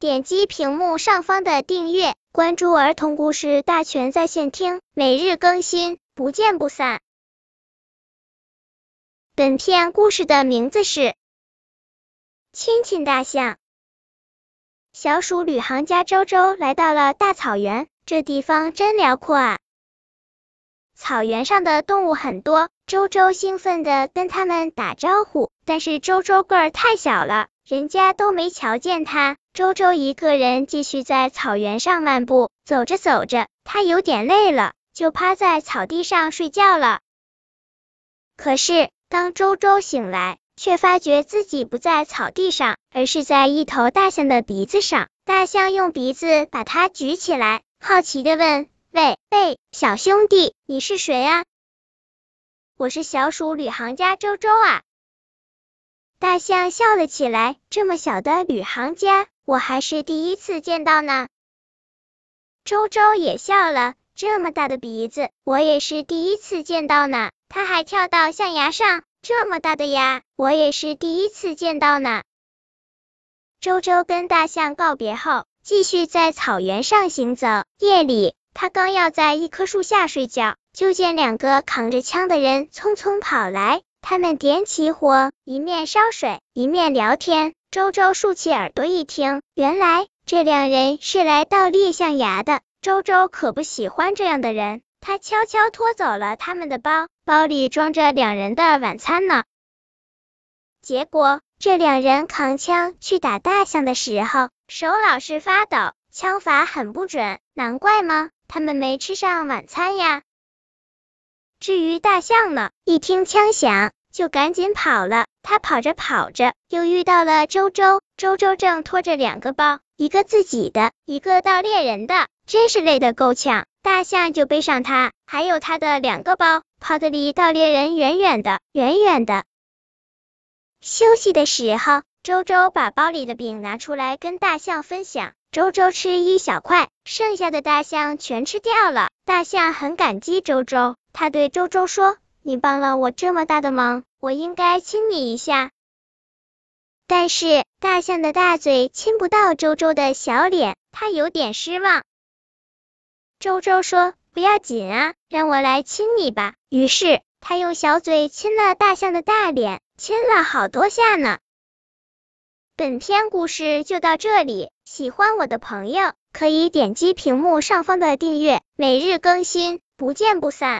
点击屏幕上方的订阅，关注儿童故事大全在线听，每日更新，不见不散。本片故事的名字是《亲亲大象》。小鼠旅行家周周来到了大草原，这地方真辽阔啊！草原上的动物很多，周周兴奋的跟他们打招呼，但是周周个儿太小了，人家都没瞧见他。周周一个人继续在草原上漫步，走着走着，他有点累了，就趴在草地上睡觉了。可是，当周周醒来，却发觉自己不在草地上，而是在一头大象的鼻子上。大象用鼻子把它举起来，好奇的问：“喂喂，小兄弟，你是谁啊？”“我是小鼠旅行家周周啊。”大象笑了起来：“这么小的旅行家，我还是第一次见到呢。”周周也笑了：“这么大的鼻子，我也是第一次见到呢。”他还跳到象牙上，这么大的牙，我也是第一次见到呢。周周跟大象告别后，继续在草原上行走。夜里，他刚要在一棵树下睡觉，就见两个扛着枪的人匆匆跑来。他们点起火，一面烧水，一面聊天。周周竖起耳朵一听，原来这两人是来盗猎象牙的。周周可不喜欢这样的人。他悄悄拖走了他们的包，包里装着两人的晚餐呢。结果这两人扛枪去打大象的时候，手老是发抖，枪法很不准，难怪吗？他们没吃上晚餐呀。至于大象呢，一听枪响就赶紧跑了。他跑着跑着，又遇到了周周。周周正拖着两个包，一个自己的，一个盗猎人的，真是累得够呛。大象就背上他，还有他的两个包，跑得离盗猎人远远的，远远的。休息的时候，周周把包里的饼拿出来跟大象分享。周周吃一小块，剩下的大象全吃掉了。大象很感激周周，他对周周说：“你帮了我这么大的忙，我应该亲你一下。”但是大象的大嘴亲不到周周的小脸，他有点失望。周周说：“不要紧啊，让我来亲你吧。”于是他用小嘴亲了大象的大脸，亲了好多下呢。本篇故事就到这里，喜欢我的朋友可以点击屏幕上方的订阅，每日更新，不见不散。